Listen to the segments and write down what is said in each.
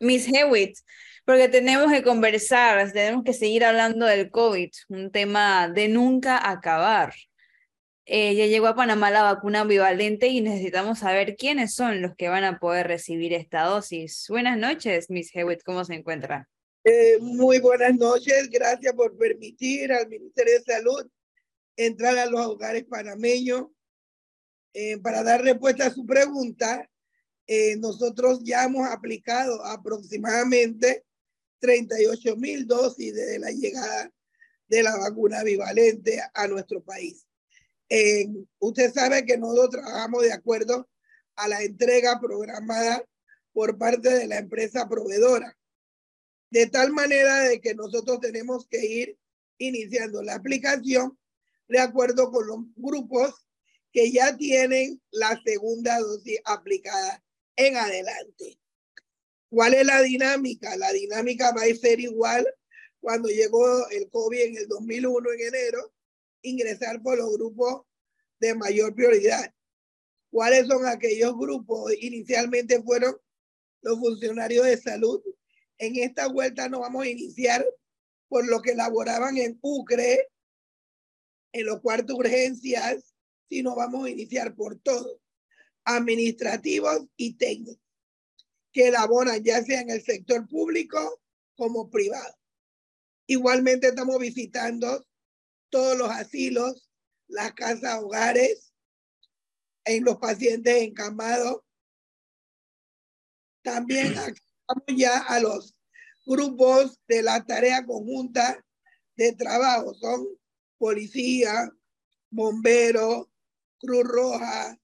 Miss Hewitt, porque tenemos que conversar, tenemos que seguir hablando del COVID, un tema de nunca acabar. Eh, ya llegó a Panamá la vacuna bivalente y necesitamos saber quiénes son los que van a poder recibir esta dosis. Buenas noches, Miss Hewitt, ¿cómo se encuentra? Eh, muy buenas noches, gracias por permitir al Ministerio de Salud entrar a los hogares panameños. Eh, para dar respuesta a su pregunta, nosotros ya hemos aplicado aproximadamente 38 mil dosis desde la llegada de la vacuna bivalente a nuestro país usted sabe que nosotros trabajamos de acuerdo a la entrega programada por parte de la empresa proveedora. De tal manera de que nosotros tenemos que ir iniciando la aplicación de acuerdo con los grupos que ya tienen la segunda dosis aplicada en adelante. ¿Cuál es la dinámica? La dinámica va a ser igual cuando llegó el COVID en el 2001 en enero ingresar por los grupos de mayor prioridad. ¿Cuáles son aquellos grupos? Inicialmente fueron los funcionarios de salud. En esta vuelta no vamos a iniciar por lo que elaboraban en UCRE, en los cuartos urgencias, sino vamos a iniciar por todos, administrativos y técnicos, que elaboran ya sea en el sector público como privado. Igualmente estamos visitando todos los asilos, las casas hogares, en los pacientes encamados. También ya a los grupos de la tarea conjunta de trabajo. Son policía, bomberos, Cruz Roja,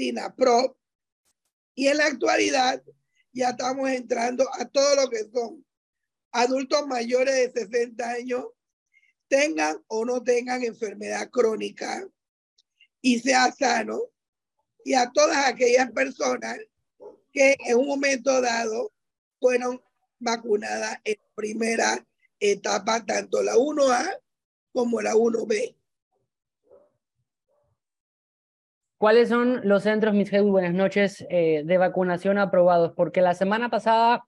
SINAPROP. Y en la actualidad ya estamos entrando a todo lo que son adultos mayores de 60 años tengan o no tengan enfermedad crónica y sea sano, y a todas aquellas personas que en un momento dado fueron vacunadas en primera etapa, tanto la 1A como la 1B. ¿Cuáles son los centros, mis buenas noches, eh, de vacunación aprobados? Porque la semana pasada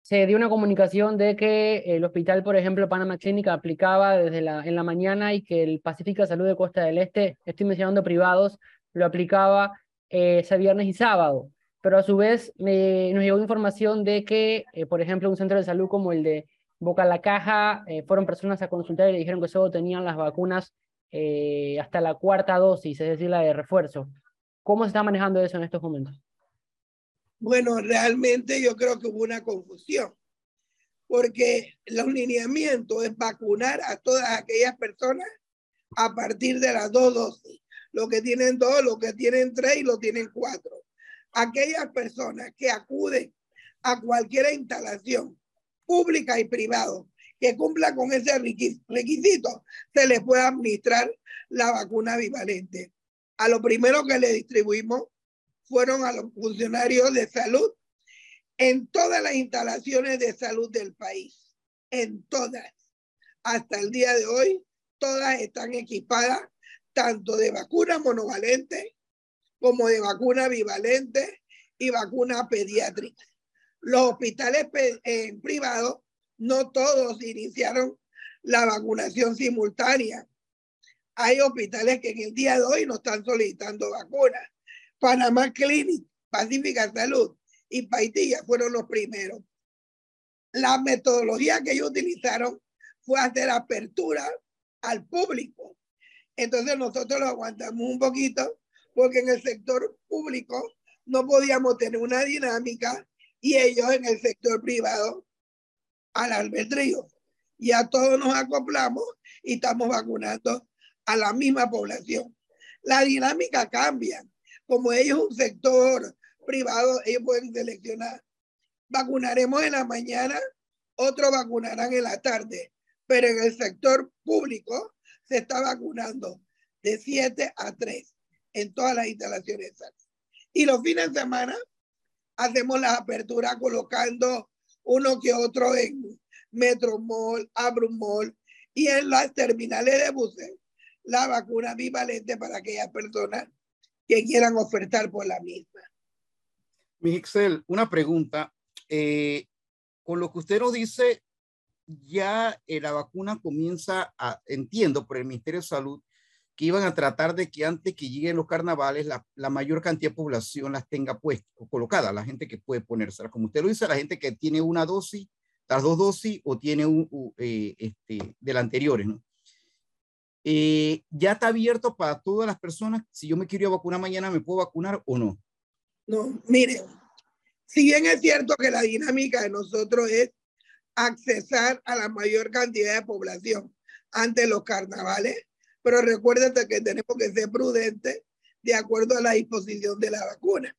se dio una comunicación de que el hospital, por ejemplo, Panama Clínica, aplicaba desde la, en la mañana y que el Pacífica Salud de Costa del Este, estoy mencionando privados, lo aplicaba eh, ese viernes y sábado. Pero a su vez nos llegó información de que, eh, por ejemplo, un centro de salud como el de Boca la Caja, eh, fueron personas a consultar y le dijeron que solo tenían las vacunas hasta la cuarta dosis, es decir, la de refuerzo. ¿Cómo se está manejando eso en estos momentos? Bueno, realmente yo creo que hubo una confusión, porque los lineamientos es vacunar a todas aquellas personas a partir de las dos dosis. Los que tienen dos, los que tienen tres y los tienen cuatro. Aquellas personas que acuden a cualquier instalación pública y privada que cumpla con ese requisito, se les puede administrar la vacuna bivalente. A lo primero que le distribuimos fueron a los funcionarios de salud en todas las instalaciones de salud del país, en todas. Hasta el día de hoy, todas están equipadas tanto de vacuna monovalente como de vacuna bivalente y vacuna pediátrica. Los hospitales eh, privados, no todos iniciaron la vacunación simultánea. Hay hospitales que en el día de hoy no están solicitando vacunas Panamá Clinic, Pacífica Salud y Paitilla fueron los primeros. La metodología que ellos utilizaron fue hacer apertura al público. Entonces nosotros lo aguantamos un poquito porque en el sector público no podíamos tener una dinámica y ellos en el sector privado al albedrío. Y a todos nos acoplamos y estamos vacunando a la misma población. La dinámica cambia como ellos un sector privado, ellos pueden seleccionar. Vacunaremos en la mañana, otros vacunarán en la tarde, pero en el sector público se está vacunando de 7 a 3 en todas las instalaciones Y los fines de semana hacemos la apertura colocando uno que otro en Metro Mall, Abrum Mall y en las terminales de buses la vacuna bivalente para aquellas personas que quieran ofertar por la misma. Mi Excel, una pregunta. Eh, con lo que usted nos dice, ya eh, la vacuna comienza a, entiendo por el Ministerio de Salud, que iban a tratar de que antes que lleguen los carnavales, la, mayor cantidad de población las tenga puestas o colocada, la gente que puede ponerse. Como usted lo dice, la gente que tiene una dosis, las dos dosis o tiene un, eh, este, del anteriores, ¿no? Eh, ya está abierto para todas las personas. Si yo me quiero vacunar mañana, ¿me puedo vacunar o no? No, mire, si bien es cierto que la dinámica de nosotros es accesar a la mayor cantidad de población ante los carnavales, pero recuérdate que tenemos que ser prudentes de acuerdo a la disposición de la vacuna.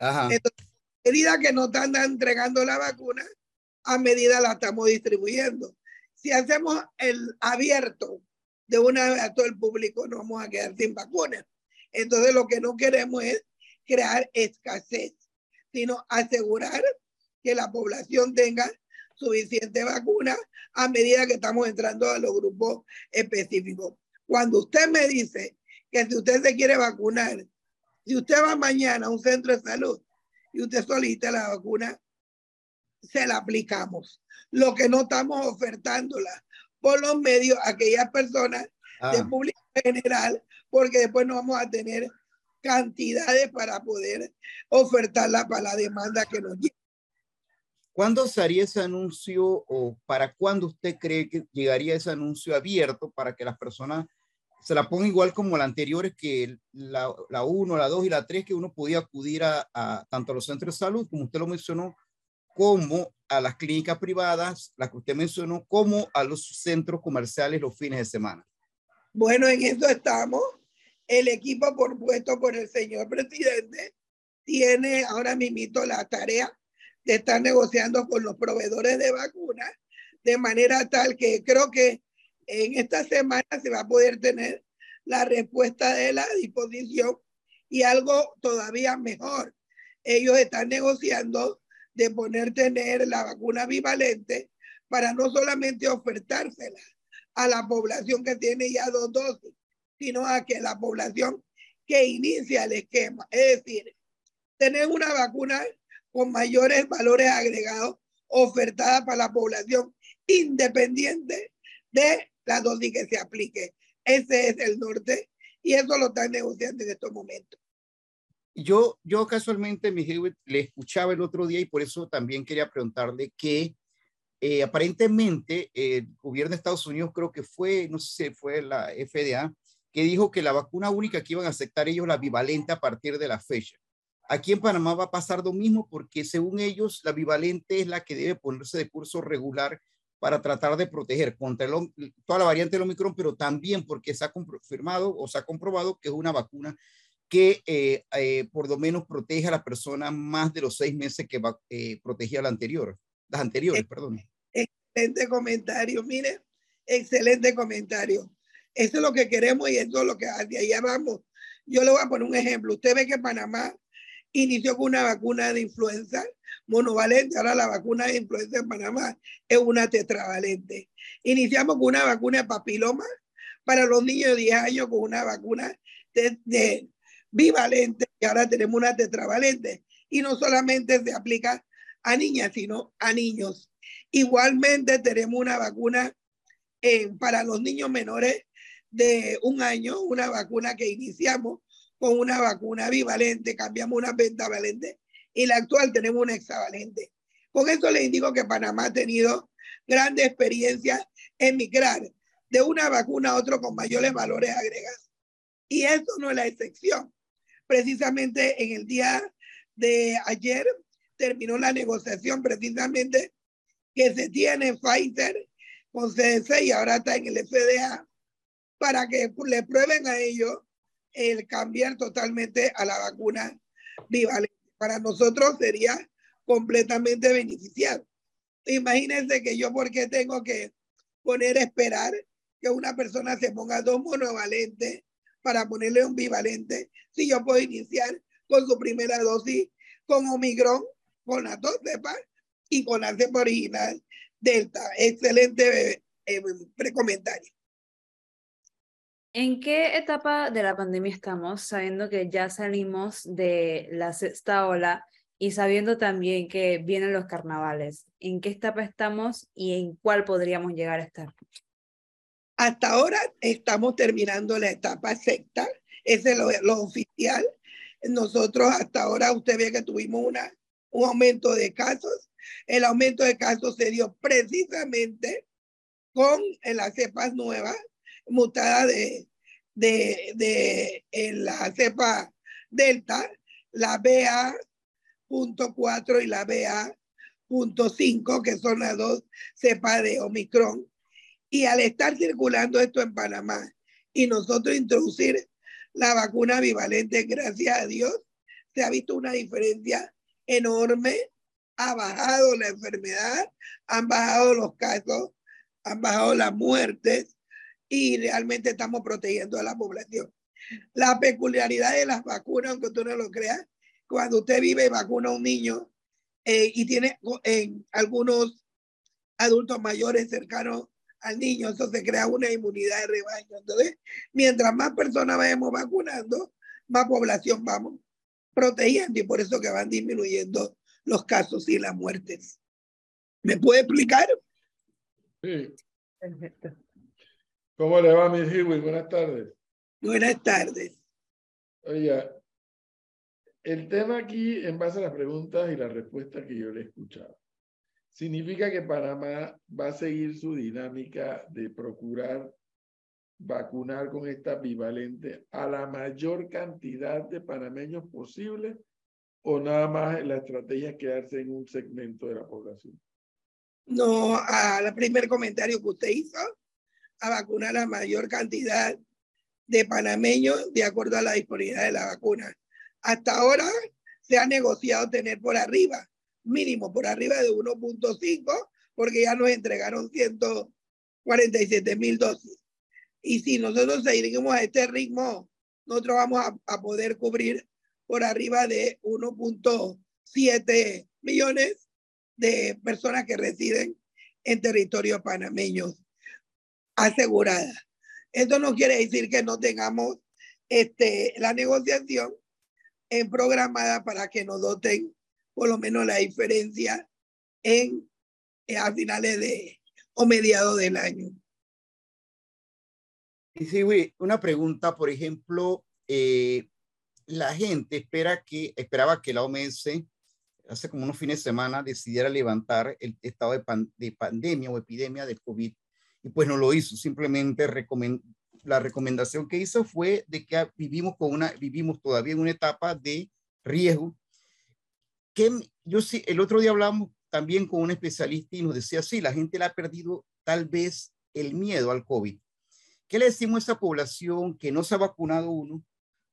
Ajá. Entonces, a medida que nos están entregando la vacuna, a medida la estamos distribuyendo. Si hacemos el abierto de una vez a todo el público, no vamos a quedar sin vacunas. Entonces, lo que no queremos es crear escasez, sino asegurar que la población tenga suficiente vacuna a medida que estamos entrando a los grupos específicos. Cuando usted me dice que si usted se quiere vacunar, si usted va mañana a un centro de salud y usted solicita la vacuna, se la aplicamos. Lo que no estamos ofertándola por los medios a aquellas personas de ah. público general, porque después no vamos a tener cantidades para poder ofertarla para la demanda que nos llega. ¿Cuándo se haría ese anuncio o para cuándo usted cree que llegaría ese anuncio abierto para que las personas se la pongan igual como la anterior, que la, la 1, la 2 y la 3, que uno podía acudir a, tanto a los centros de salud, como usted lo mencionó, como a las clínicas privadas, las que usted mencionó, como a los centros comerciales los fines de semana? Bueno, en eso estamos. El equipo propuesto por el señor presidente tiene ahora mismo la tarea de estar negociando con los proveedores de vacunas de manera tal que creo que en esta semana se va a poder tener la respuesta de la disposición y algo todavía mejor. Ellos están negociando de poner tener la vacuna bivalente para no solamente ofertársela a la población que tiene ya dos dosis, sino a que la población que inicia el esquema, es decir, tener una vacuna con mayores valores agregados ofertada para la población independiente de la dosis que se aplique. Ese es el norte y eso lo están negociando en estos momentos. Yo, yo casualmente le escuchaba el otro día y por eso también quería preguntarle que eh, aparentemente el gobierno de Estados Unidos creo que fue, no sé si fue la FDA, que dijo que la vacuna única que iban a aceptar ellos la bivalente a partir de la fecha. Aquí en Panamá va a pasar lo mismo porque según ellos la bivalente es la que debe ponerse de curso regular para tratar de proteger contra toda la variante del Omicron, pero también porque se ha confirmado o se ha comprobado que es una vacuna que eh, eh, por lo menos protege a la persona más de los seis meses que eh, protegía la anterior, las anteriores, perdón. Excelente comentario, mire, excelente comentario. Eso es lo que queremos y eso es lo que hacia allá vamos. Yo le voy a poner un ejemplo. Usted ve que Panamá inició con una vacuna de influenza monovalente, ahora la vacuna de influenza en Panamá es una tetravalente. Iniciamos con una vacuna de papiloma para los niños de 10 años con una vacuna de, bivalente y ahora tenemos una tetravalente. Y no solamente se aplica a niñas, sino a niños. Igualmente tenemos una vacuna eh, para los niños menores de un año, una vacuna que iniciamos con una vacuna bivalente, cambiamos una pentavalente y la actual tenemos una hexavalente. Con esto le indico que Panamá ha tenido grandes experiencias en migrar de una vacuna a otra con mayores valores agregados. Y eso no es la excepción. Precisamente en el día de ayer terminó la negociación precisamente que se tiene Pfizer con CDC y ahora está en el FDA para que le prueben a ellos el cambiar totalmente a la vacuna bivalente. Para nosotros sería completamente beneficiado. Imagínense que yo, porque tengo que poner a esperar que una persona se ponga dos monovalentes para ponerle un bivalente, si yo puedo iniciar con su primera dosis con Omicron, con las dos cepas y con la cepa original Delta. Excelente eh, precomentario. ¿En qué etapa de la pandemia estamos, sabiendo que ya salimos de la sexta ola y sabiendo también que vienen los carnavales, ¿en qué etapa estamos y en cuál podríamos llegar a estar? Hasta ahora estamos terminando la etapa sexta, ese es lo, oficial. Nosotros hasta ahora, usted ve que tuvimos una, un aumento de casos. El aumento de casos se dio precisamente con las cepas nuevas, mutadas de, de, de la cepa Delta, la BA.4 y la BA.5, que son las dos cepas de Omicron. Y al estar circulando esto en Panamá y nosotros introducir la vacuna bivalente, gracias a Dios, se ha visto una diferencia enorme. Ha bajado la enfermedad, han bajado los casos, han bajado las muertes y realmente estamos protegiendo a la población. La peculiaridad de las vacunas, aunque tú no lo creas, cuando usted vive y vacuna a un niño eh, y tiene en algunos adultos mayores cercanos al niño, eso se crea una inmunidad de rebaño. Entonces, mientras más personas vayamos vacunando, más población vamos protegiendo y por eso que van disminuyendo los casos y las muertes. ¿Me puede explicar? Sí. Perfecto. ¿Cómo le va, mi Hiwi? Buenas tardes. Buenas tardes. Oiga, el tema aquí, en base a las preguntas y las respuestas que yo le he escuchado, significa que Panamá va a seguir su dinámica de procurar vacunar con esta bivalente a la mayor cantidad de panameños posible o nada más la estrategia es quedarse en un segmento de la población? No, al primer comentario que usted hizo, a vacunar la mayor cantidad de panameños de acuerdo a la disponibilidad de la vacuna. Hasta ahora se ha negociado tener por arriba, mínimo por arriba de 1.5, porque ya nos entregaron 147 mil dosis. Y si nosotros seguimos a este ritmo, nosotros vamos a, a poder cubrir por arriba de 1.7 millones de personas que residen en territorio panameños asegurada. Esto no quiere decir que no tengamos este, la negociación en programada para que nos doten por lo menos la diferencia en, eh, a finales de o mediados del año. Sí, una pregunta, por ejemplo, eh, la gente espera que, esperaba que la OMS hace como unos fines de semana decidiera levantar el estado de, de pandemia o epidemia del COVID y pues no lo hizo. Simplemente la recomendación que hizo fue de que vivimos, con una, vivimos todavía en una etapa de riesgo. Que yo sí, el otro día hablamos también con un especialista y nos decía, sí, la gente le ha perdido tal vez el miedo al COVID. ¿Qué le decimos a esa población que no se ha vacunado uno?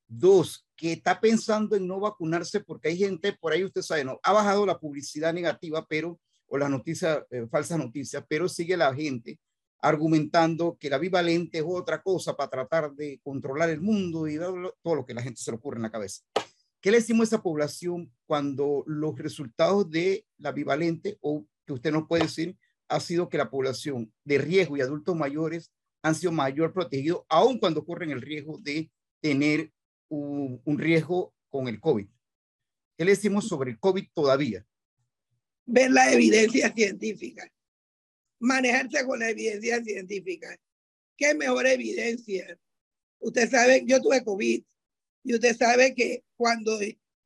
Dos, que está pensando en no vacunarse porque hay gente por ahí, usted sabe, no, ha bajado la publicidad negativa, pero, o las noticias, eh, falsas noticias, pero sigue la gente argumentando que la bivalente es otra cosa para tratar de controlar el mundo y todo lo que la gente se le ocurre en la cabeza. ¿Qué le decimos a esa población cuando los resultados de la bivalente, o que usted nos puede decir, ha sido que la población de riesgo y adultos mayores han sido mayor protegidos, aun cuando corren el riesgo de tener un, un riesgo con el COVID? ¿Qué le decimos sobre el COVID todavía? Ver la evidencia científica manejarse con la evidencia científica. ¿Qué mejor evidencia? Usted sabe, yo tuve COVID y usted sabe que cuando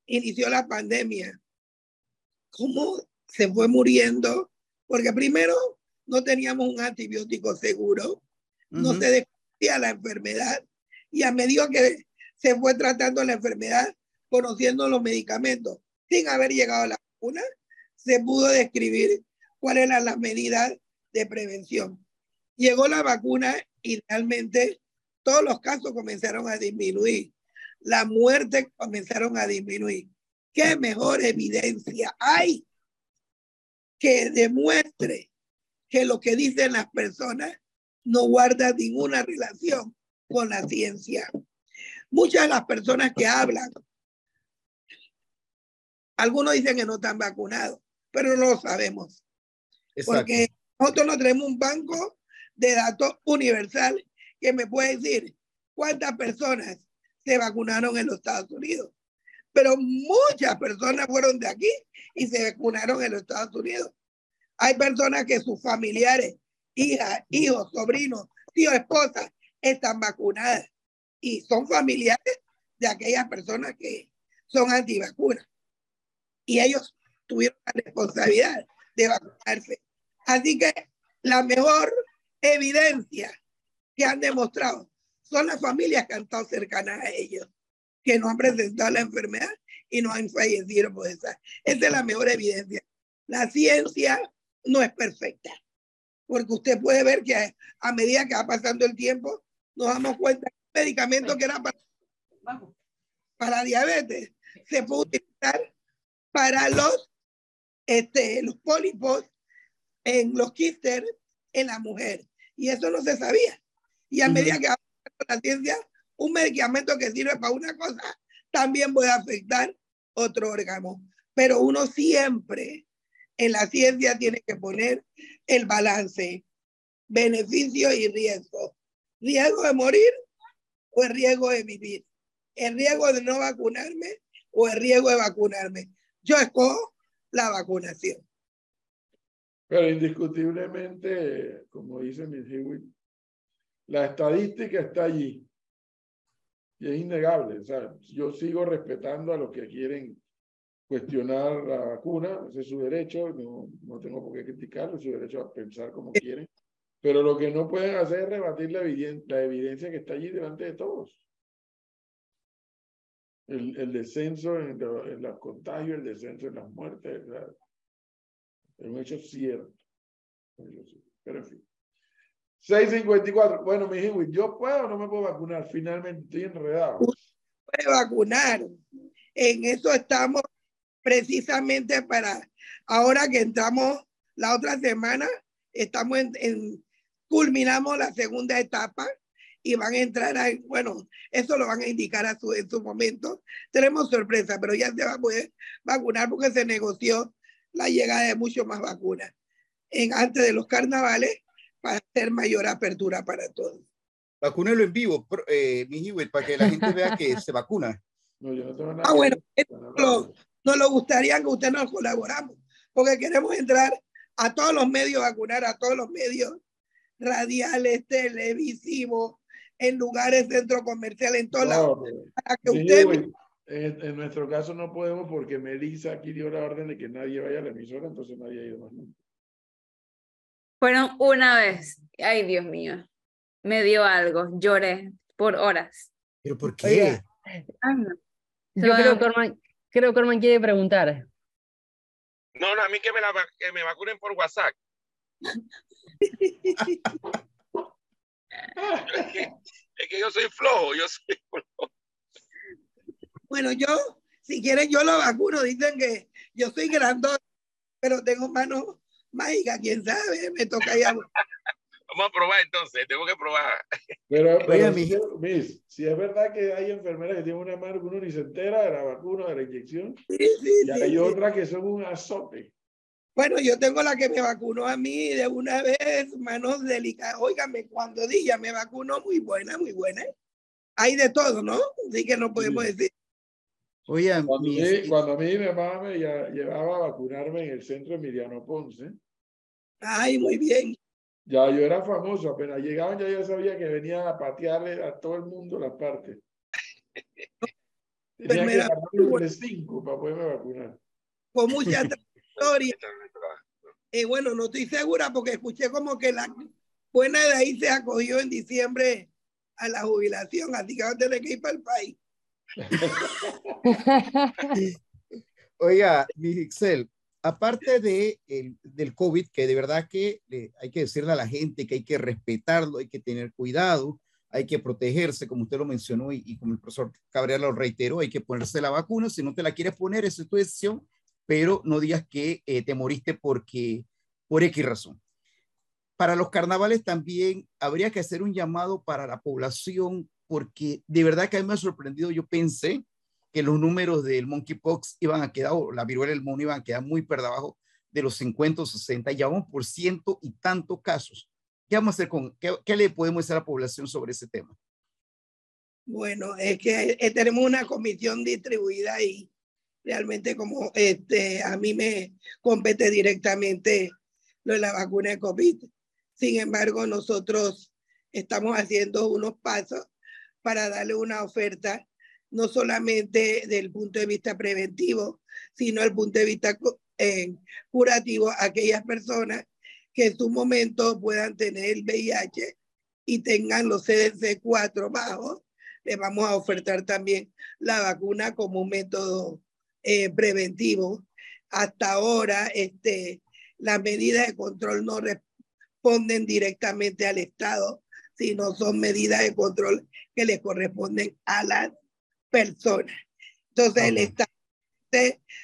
inició la pandemia, cómo se fue muriendo, porque primero no teníamos un antibiótico seguro, no se descubría la enfermedad y a medida que se fue tratando la enfermedad, conociendo los medicamentos, sin haber llegado a la vacuna, se pudo describir cuáles eran las medidas de prevención. Llegó la vacuna y realmente todos los casos comenzaron a disminuir. La muerte comenzaron a disminuir. ¿Qué mejor evidencia hay que demuestre que lo que dicen las personas no guarda ninguna relación con la ciencia? Muchas de las personas que hablan, algunos dicen que no están vacunados, pero no lo sabemos. Porque nosotros no tenemos un banco de datos universal que me puede decir cuántas personas se vacunaron en los Estados Unidos. pero muchas personas fueron de aquí y se vacunaron en los Estados Unidos. Hay personas que sus familiares, hijas, hijos, sobrinos, tíos, esposas, están vacunadas y son familiares de aquellas personas que son antivacunas. Y ellos tuvieron la responsabilidad de vacunarse. Así que la mejor evidencia que han demostrado son las familias que han estado cercanas a ellos, que no han presentado la enfermedad y no han fallecido por esa. Esa es la mejor evidencia. La ciencia no es perfecta, porque usted puede ver que a medida que va pasando el tiempo, nos damos cuenta que el medicamento que era para, para diabetes se puede utilizar para los, este, los pólipos en los quistes en la mujer. Y eso no se sabía. Y a medida que va la ciencia, un medicamento que sirve para una cosa también puede afectar otro órgano. Pero uno siempre en la ciencia tiene que poner el balance, beneficio y riesgo. Riesgo de morir o el riesgo de vivir. El riesgo de no vacunarme o el riesgo de vacunarme. Yo escojo la vacunación. Pero indiscutiblemente, como dice mi la estadística está allí. Y es innegable. O sea, yo sigo respetando a los que quieren cuestionar la vacuna, ese es su derecho, no, no tengo por qué criticarlo, es su derecho a pensar como quieren. Pero lo que no pueden hacer es rebatir la, la evidencia que está allí delante de todos. El, el descenso en, en, los contagios, el descenso en las muertes, es un hecho cierto. Pero en fin. 654. Bueno, mi hijo, ¿yo puedo o no me puedo vacunar? Finalmente estoy enredado. Puede vacunar. En eso estamos precisamente para ahora que entramos la otra semana, estamos en, culminamos la segunda etapa y van a entrar a, bueno, eso lo van a indicar a su, en su momento. Tenemos sorpresa, pero ya se va a poder vacunar porque se negoció la llegada de mucho más vacunas en, antes de los carnavales para hacer mayor apertura para todos. Vacúnelo en vivo, eh, mi para que la gente vea que se vacuna. No, yo no tengo nada ah, bueno, no, nos lo gustaría que usted nos colaboramos, porque queremos entrar a todos los medios, vacunar a todos los medios radiales, televisivos, en lugares, centros comerciales, en todos lados. Para que usted... en, nuestro caso no podemos porque Melissa aquí dio la orden de que nadie vaya a la emisora, entonces nadie ha ido más nunca. Fueron una vez. Ay, Dios mío. Me dio algo. Lloré por horas. ¿Pero por qué? Yo creo que, creo que Orman quiere preguntar. No, no, a mí que me, la, que me vacunen por WhatsApp. es, que, yo soy flojo, yo soy flojo. Bueno, yo, si quieren, yo lo vacuno. Dicen que yo soy grandote, pero tengo manos mágica, quién sabe, me toca ya. Vamos a probar entonces, tengo que probar. Pero, pero Miss, si es verdad que hay enfermeras que tienen una mano que uno ni se entera de la vacuna, de la inyección, sí, sí, y hay otras que son un azote. Bueno, yo tengo la que me vacunó a mí de una vez, manos delicadas. Óigame, cuando diga me vacunó, muy buena, muy buena. Hay de todo, ¿no? Así que no podemos decir. Oye, cuando, cuando a mí mi mamá me llevaba a vacunarme en el centro Emiliano Ponce, Ay, muy bien. Ya yo era famoso, apenas llegaban ya yo sabía que venía a patearle a todo el mundo las partes. Tenía que de cinco para poderme vacunar. Con mucha trayectoria. Y bueno, no estoy segura porque escuché como que la buena de ahí se acogió en diciembre a la jubilación, así que va a tener que ir para el país. Oiga, mi Excel, aparte de el, del COVID, que de verdad que hay que decirle a la gente que hay que respetarlo, hay que tener cuidado, hay que protegerse, como usted lo mencionó y, como el profesor Cabrera lo reiteró, hay que ponerse la vacuna, si no te la quieres poner, esa es tu decisión, pero no digas que eh, te moriste porque, por X razón. Para los carnavales también habría que hacer un llamado para la población, porque de verdad que a mí me ha sorprendido, yo pensé que los números del monkeypox iban a quedar, o la viruela del mono iban a quedar muy por debajo de los 50 o 60, ya vamos por ciento y tantos casos. ¿Qué vamos a hacer con, qué, qué le podemos decir a la población sobre ese tema? Bueno, es que eh, tenemos una comisión distribuida y realmente como este, a mí me compete directamente lo de la vacuna de COVID. Sin embargo, nosotros estamos haciendo unos pasos para darle una oferta, no solamente del punto de vista preventivo, sino el punto de vista eh, curativo a aquellas personas que en su momento puedan tener el VIH y tengan los CDC4 bajos. Les vamos a ofertar también la vacuna como un método eh, preventivo. Hasta ahora, este, las medidas de control no responden directamente al Estado, sino son medidas de control que le corresponden a las personas. Entonces, el Estado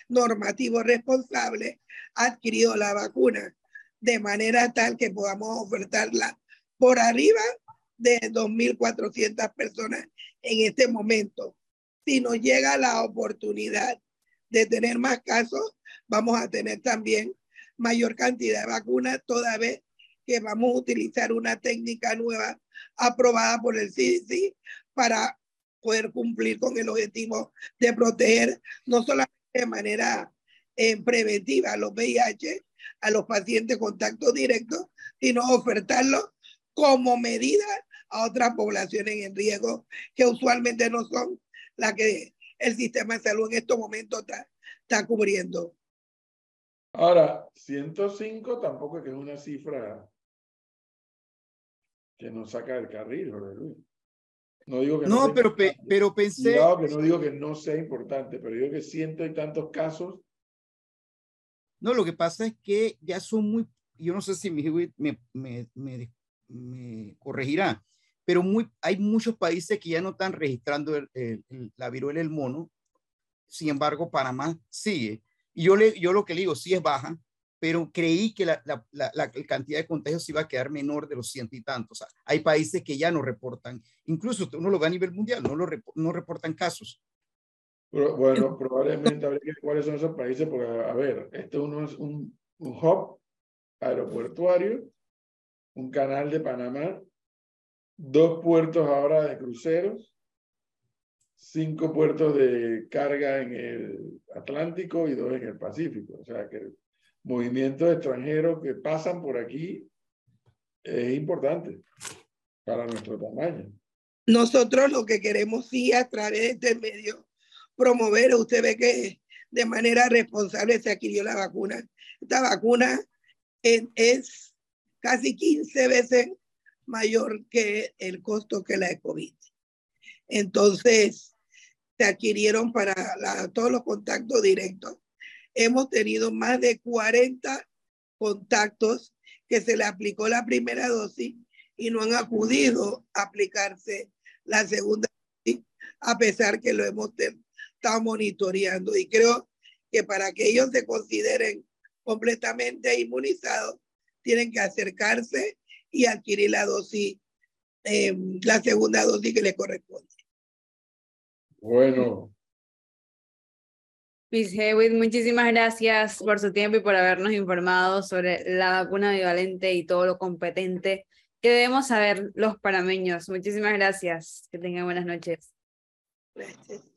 normativo responsable ha adquirido la vacuna de manera tal que podamos ofertarla por arriba de 2.400 personas en este momento. Si nos llega la oportunidad de tener más casos, vamos a tener también mayor cantidad de vacunas, toda vez que vamos a utilizar una técnica nueva aprobada por el CDC para poder cumplir con el objetivo de proteger no solamente de manera eh, preventiva a los VIH, a los pacientes contacto directo, sino ofertarlo como medida a otras poblaciones en riesgo que usualmente no son las que el sistema de salud en estos momentos está, está cubriendo. Ahora, 105 tampoco es que es una cifra que nos saca del carril, Jorge Luis. No digo que no, pero, pero pensé. que no digo que no sea importante, pero digo que ciento y tantos casos. No, lo que pasa es que ya son muy. Yo no sé si mi me, me, me, me corregirá, pero muy, hay muchos países que ya no están registrando la viruela del mono. Sin embargo, Panamá sigue. Y yo, le, yo lo que le digo, sí es baja, pero creí que la, la, la, cantidad de contagios iba a quedar menor de los ciento y tantos. hay países que ya no reportan, incluso uno lo ve a nivel mundial, no, lo no reportan casos. bueno, probablemente habría que ver cuáles son esos países, porque, a ver, esto uno es un, un hub aeropuertuario, un canal de Panamá, dos puertos ahora de cruceros, cinco puertos de carga en el Atlántico y dos en el Pacífico. O sea que movimientos extranjeros que pasan por aquí es importante para nuestro tamaño. Nosotros lo que queremos sí a través de este medio promover, usted ve que de manera responsable se adquirió la vacuna. Esta vacuna es casi 15 veces mayor que el costo que la de COVID. Entonces, se adquirieron para todos los contactos directos. Hemos tenido más de 40 contactos que se le aplicó la primera dosis y no han acudido a aplicarse la segunda dosis, a pesar que lo hemos estado monitoreando. Y creo que para que ellos se consideren completamente inmunizados, tienen que acercarse y adquirir la dosis, eh, la segunda dosis que le corresponde. Bueno. Miss Hewitt, muchísimas gracias por su tiempo y por habernos informado sobre la vacuna bivalente y todo lo competente que debemos saber los panameños. Muchísimas gracias. Que tengan buenas noches. Gracias.